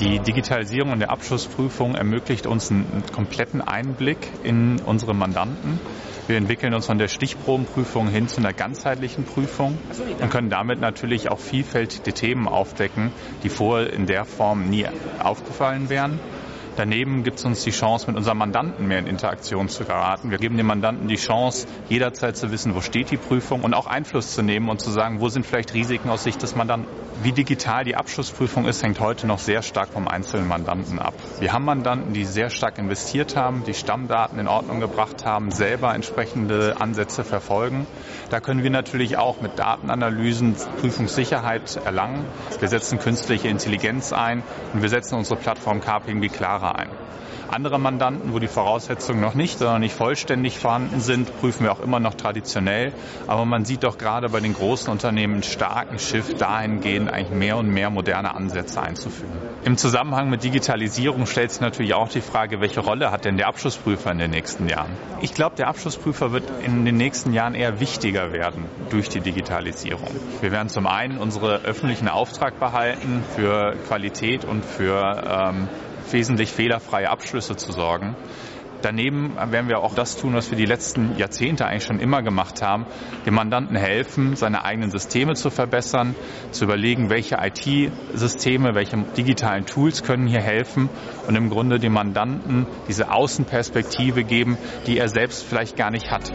Digitalisierung der Abschlussprüfung ermöglicht uns einen kompletten Einblick in unsere Mandanten. Wir entwickeln uns von der Stichprobenprüfung hin zu einer ganzheitlichen Prüfung und können damit natürlich auch vielfältige Themen aufdecken, die vorher in der Form nie aufgefallen wären. Daneben gibt es uns die Chance, mit unserem Mandanten mehr in Interaktion zu geraten. Wir geben dem Mandanten die Chance, jederzeit zu wissen, wo steht die Prüfung und auch Einfluss zu nehmen und zu sagen, wo sind vielleicht Risiken aus Sicht des Mandanten. Wie digital die Abschlussprüfung ist, hängt heute noch sehr stark vom einzelnen Mandanten ab. Wir haben Mandanten, die sehr stark investiert haben, die Stammdaten in Ordnung gebracht haben, selber entsprechende Ansätze verfolgen. Da können wir natürlich auch mit Datenanalysen Prüfungssicherheit erlangen. Wir setzen künstliche Intelligenz ein und wir setzen unsere Plattform KPMG klarer Jahre ein. Andere Mandanten, wo die Voraussetzungen noch nicht, sondern nicht vollständig vorhanden sind, prüfen wir auch immer noch traditionell. Aber man sieht doch gerade bei den großen Unternehmen einen starken Shift dahingehend, eigentlich mehr und mehr moderne Ansätze einzuführen. Im Zusammenhang mit Digitalisierung stellt sich natürlich auch die Frage, welche Rolle hat denn der Abschlussprüfer in den nächsten Jahren? Ich glaube, der Abschlussprüfer wird in den nächsten Jahren eher wichtiger werden durch die Digitalisierung. Wir werden zum einen unsere öffentlichen Auftrag behalten für Qualität und für ähm, wesentlich fehlerfreie Abschlüsse zu sorgen. Daneben werden wir auch das tun, was wir die letzten Jahrzehnte eigentlich schon immer gemacht haben, dem Mandanten helfen, seine eigenen Systeme zu verbessern, zu überlegen, welche IT-Systeme, welche digitalen Tools können hier helfen und im Grunde dem Mandanten diese Außenperspektive geben, die er selbst vielleicht gar nicht hat.